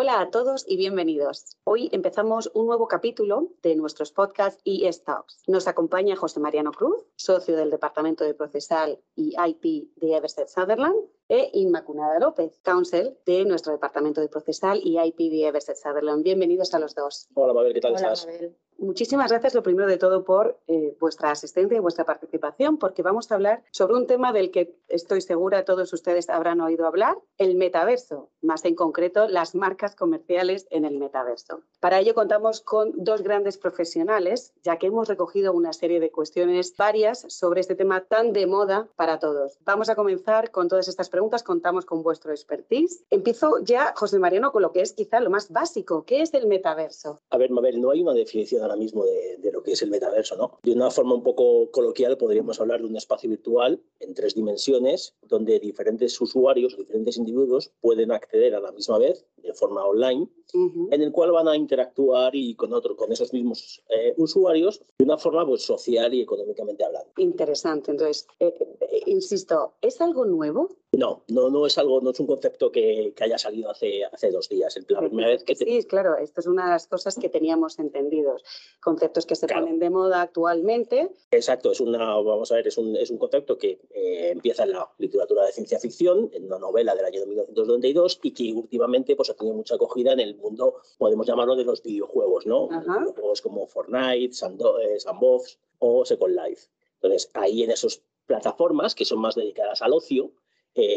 Hola a todos y bienvenidos. Hoy empezamos un nuevo capítulo de nuestros podcasts y Stocks. Nos acompaña José Mariano Cruz, socio del Departamento de Procesal y IP de Everset Sutherland, e Inmaculada López, counsel de nuestro Departamento de Procesal y IP de Everset Sutherland. Bienvenidos a los dos. Hola, Mabel, ¿qué tal Hola, estás? Mabel. Muchísimas gracias, lo primero de todo, por eh, vuestra asistencia y vuestra participación, porque vamos a hablar sobre un tema del que estoy segura todos ustedes habrán oído hablar, el metaverso, más en concreto las marcas comerciales en el metaverso. Para ello contamos con dos grandes profesionales, ya que hemos recogido una serie de cuestiones varias sobre este tema tan de moda para todos. Vamos a comenzar con todas estas preguntas, contamos con vuestro expertise. Empiezo ya, José Mariano, con lo que es quizá lo más básico. ¿Qué es el metaverso? A ver, Mabel, no hay una definición ahora mismo de, de, lo que es el metaverso, ¿no? De una forma un poco coloquial podríamos hablar de un espacio virtual en tres dimensiones donde diferentes usuarios, diferentes individuos pueden acceder a la misma vez de forma online, uh -huh. en el cual van a interactuar y con otro, con esos mismos eh, usuarios de una forma pues, social y económicamente hablando. Interesante. Entonces, eh, eh, insisto, ¿es algo nuevo? No, no, no es algo, no es un concepto que, que haya salido hace, hace dos días. Es la primera vez que te... Sí, claro, esto es una de las cosas que teníamos entendidos. Conceptos que se claro. ponen de moda actualmente. Exacto, es una, vamos a ver, es un, es un concepto que eh, empieza en la literatura de ciencia ficción, en una novela del año 1992 y que últimamente pues, ha tenido mucha acogida en el mundo, podemos llamarlo, de los videojuegos, ¿no? Ajá. Videojuegos como Fortnite, Sandbox o Second Life. Entonces, ahí en esas plataformas que son más dedicadas al ocio,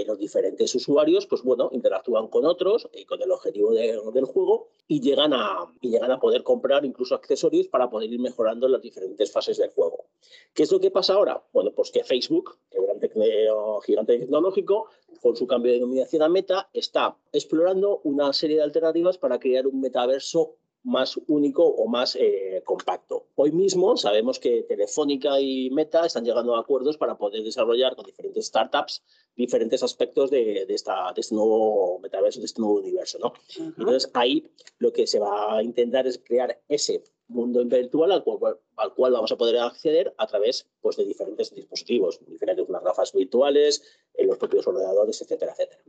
los diferentes usuarios, pues bueno, interactúan con otros eh, con el objetivo de, del juego y llegan, a, y llegan a poder comprar incluso accesorios para poder ir mejorando las diferentes fases del juego. ¿Qué es lo que pasa ahora? Bueno, pues que Facebook, el gran gigante tecnológico, con su cambio de denominación a Meta, está explorando una serie de alternativas para crear un metaverso más único o más eh, compacto. Hoy mismo sabemos que Telefónica y Meta están llegando a acuerdos para poder desarrollar con diferentes startups diferentes aspectos de, de, esta, de este nuevo metaverso, de este nuevo universo. ¿no? Uh -huh. Entonces ahí lo que se va a intentar es crear ese mundo virtual al cual, al cual vamos a poder acceder a través pues, de diferentes dispositivos, diferentes unas gafas virtuales, en los propios ordenadores, etcétera, etcétera.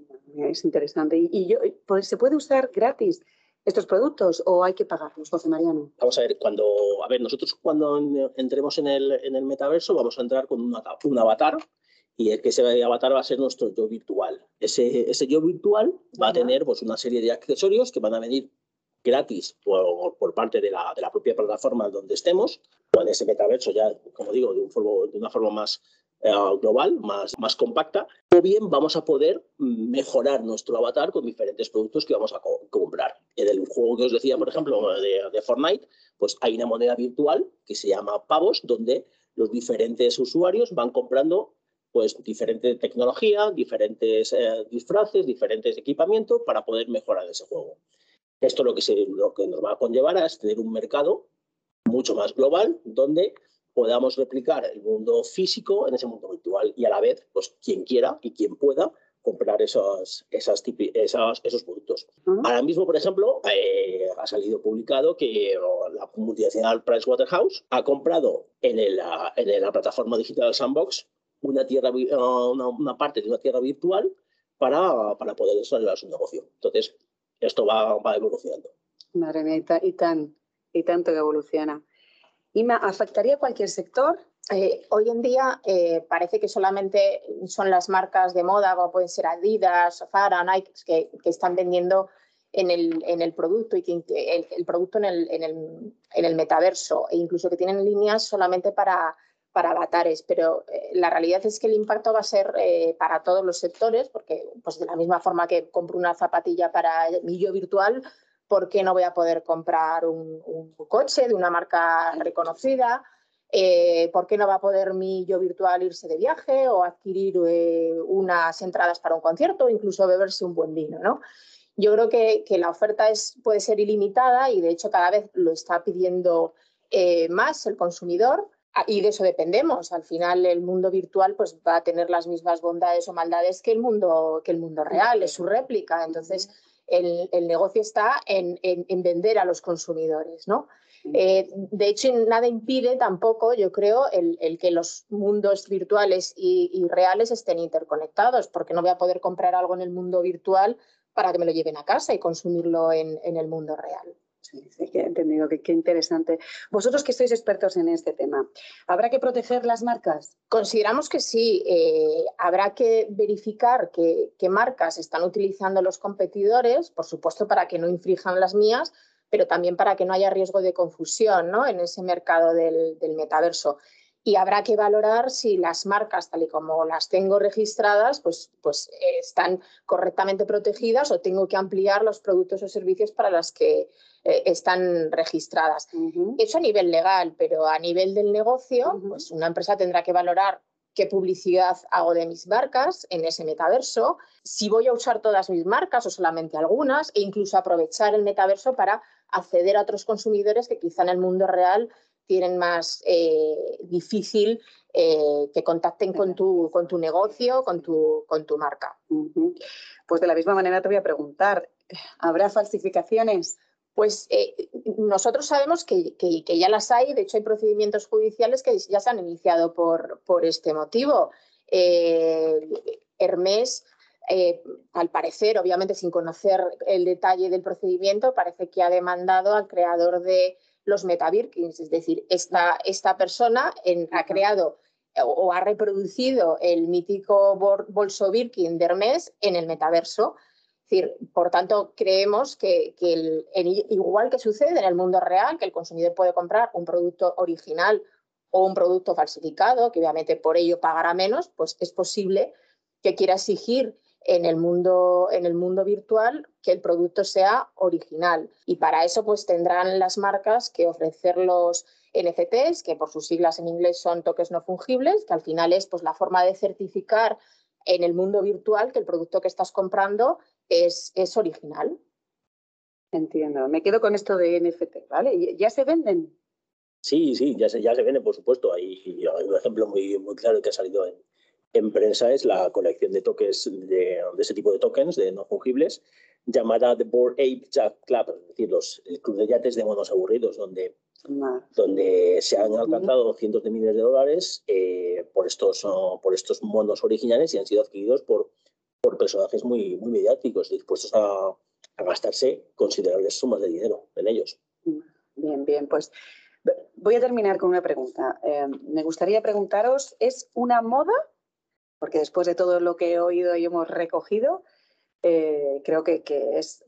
Es interesante. ¿Y, y yo, pues, se puede usar gratis? Estos productos o hay que pagarlos, José Mariano? Vamos a ver, cuando, a ver, nosotros cuando entremos en el, en el metaverso vamos a entrar con un avatar y el que ese avatar va a ser nuestro yo virtual. Ese, ese yo virtual va a tener pues, una serie de accesorios que van a venir gratis por, por parte de la, de la, propia plataforma donde estemos, o en ese metaverso ya, como digo, de, un de una forma más global, más, más compacta, o bien vamos a poder mejorar nuestro avatar con diferentes productos que vamos a co comprar. En el juego que os decía, por ejemplo, de, de Fortnite, pues hay una moneda virtual que se llama Pavos, donde los diferentes usuarios van comprando pues diferente tecnología, diferentes eh, disfraces, diferentes equipamientos para poder mejorar ese juego. Esto lo que, se, lo que nos va a conllevar es tener un mercado mucho más global donde podamos replicar el mundo físico en ese mundo virtual y a la vez, pues quien quiera y quien pueda comprar esos, esas, esas, esos productos. Uh -huh. Ahora mismo, por ejemplo, eh, ha salido publicado que la multinacional Pricewaterhouse ha comprado en, el, en la plataforma digital Sandbox una, tierra, una, una parte de una tierra virtual para, para poder desarrollar su negocio. Entonces, esto va, va evolucionando. Madre mía, y, ta, y, tan, y tanto que evoluciona. Ima, ¿afectaría a cualquier sector? Eh, hoy en día eh, parece que solamente son las marcas de moda, como pueden ser Adidas, Zara, Nike, que, que están vendiendo en el, en el, producto y que el, el producto en el, en, el, en el, metaverso e incluso que tienen líneas solamente para, para avatares, pero eh, la realidad es que el impacto va a ser eh, para todos los sectores, porque pues de la misma forma que compro una zapatilla para mi yo virtual, ¿por qué no voy a poder comprar un, coche de una marca reconocida? Eh, ¿Por qué no va a poder mi yo virtual irse de viaje o adquirir eh, unas entradas para un concierto o incluso beberse un buen vino? ¿no? Yo creo que, la oferta puede ser ilimitada y de hecho cada vez lo está pidiendo eh, más el consumidor y de eso dependemos. Al final el mundo virtual pues, va a tener las mismas bondades o maldades que el mundo, que el mundo real, es su réplica. Entonces el, el negocio está en, en, en, vender a los consumidores. ¿no? Eh, de hecho, nada impide tampoco, yo creo, el, el que los mundos virtuales y, y, reales estén interconectados, porque no voy a poder comprar algo en el mundo virtual para que me lo lleven a casa y consumirlo en, el mundo real. Sí, sí, que entendido, qué interesante. Vosotros que sois expertos en este tema, ¿habrá que proteger las marcas? Consideramos que sí. Eh, habrá que verificar qué, marcas están utilizando los competidores, por supuesto, para que no infrijan las mías, pero también para que no haya riesgo de confusión ¿no? en ese mercado del metaverso y habrá que valorar si las marcas, tal y como las tengo registradas, pues, pues eh, están correctamente protegidas o tengo que ampliar los productos o servicios para las que eh, están registradas. Eso a nivel legal, pero a nivel del negocio, pues una empresa tendrá que valorar qué publicidad hago de mis marcas en ese metaverso, si voy a usar todas mis marcas o solamente algunas, e incluso aprovechar el metaverso para acceder a otros consumidores que quizá en el mundo real tienen más eh, difícil eh, que contacten con tu, con tu negocio, con tu, con tu marca. Pues de la misma manera te voy a preguntar, ¿habrá falsificaciones? Pues eh, nosotros sabemos que, ya las hay, de hecho hay procedimientos judiciales que ya se han iniciado por, por este motivo. Hermes, al parecer, obviamente sin conocer el detalle del procedimiento, parece que ha demandado al creador de los metabirkins, es decir, esta, esta persona ha creado o ha reproducido el mítico bolso Birkin de Hermes en el metaverso. Es decir, por tanto, creemos que, igual que sucede en el mundo real, que el consumidor puede comprar un producto original o un producto falsificado, que obviamente por ello pagará menos, pues es posible que quiera exigir en el mundo, en el mundo virtual que el producto sea original. Y para eso pues tendrán las marcas que ofrecer los NFTs, que por sus siglas en inglés son toques no fungibles, que al final es pues la forma de certificar en el mundo virtual que el producto que estás comprando es, es original. Entiendo. Me quedo con esto de NFT, ¿vale? ¿Ya se venden? Sí, sí, ya se, ya se venden, por supuesto. Hay, hay un ejemplo muy, muy claro que ha salido en, en prensa es la colección de tokens, de, ese tipo de tokens, de no fungibles, llamada The Board Ape Jack Club, es decir, los, el club de yates de monos aburridos, donde, donde se han alcanzado cientos de miles de dólares eh, por, estos, por estos monos originales y han sido adquiridos por, por personajes muy, muy mediáticos, dispuestos a, a gastarse considerables sumas de dinero en ellos. Bien, bien, pues voy a terminar con una pregunta. Eh, me gustaría preguntaros, ¿es una moda porque después de todo lo que he oído y hemos recogido, eh, creo que, es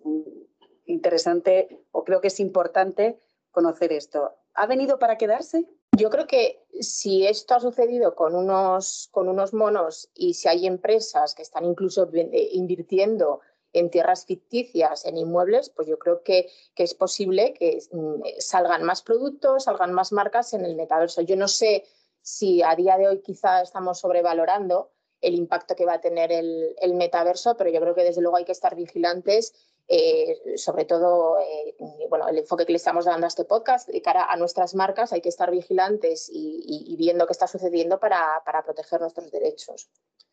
interesante o creo que es importante conocer esto. ¿Ha venido para quedarse? Yo creo que si esto ha sucedido con unos, con unos monos y si hay empresas que están incluso eh, invirtiendo en tierras ficticias, en inmuebles, pues yo creo que, que, es posible que mm, salgan más productos, salgan más marcas en el metaverso. Yo no sé si a día de hoy quizá estamos sobrevalorando el impacto que va a tener el, metaverso, pero yo creo que desde luego hay que estar vigilantes, eh, sobre todo, eh, bueno, el enfoque que le estamos dando a este podcast, de cara a nuestras marcas, hay que estar vigilantes y, viendo qué está sucediendo para, proteger nuestros derechos.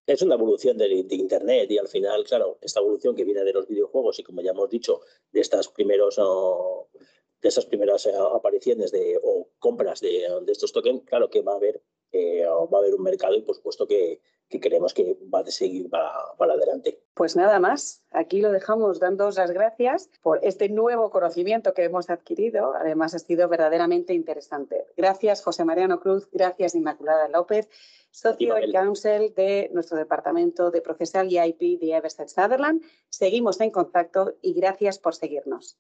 Es una evolución de, Internet y al final, claro, esta evolución que viene de los videojuegos y como ya hemos dicho, de estas primeros... de esas primeras eh, apariciones de, o compras de, estos tokens, claro que va a haber va a haber un mercado y por supuesto que, que creemos que va a seguir para, para, adelante. Pues nada más, aquí lo dejamos dando las gracias por este nuevo conocimiento que hemos adquirido. Además, ha sido verdaderamente interesante. Gracias, José Mariano Cruz. Gracias, Inmaculada López, socio y counsel de nuestro departamento de procesal y IP de Everset Sutherland. Seguimos en contacto y gracias por seguirnos.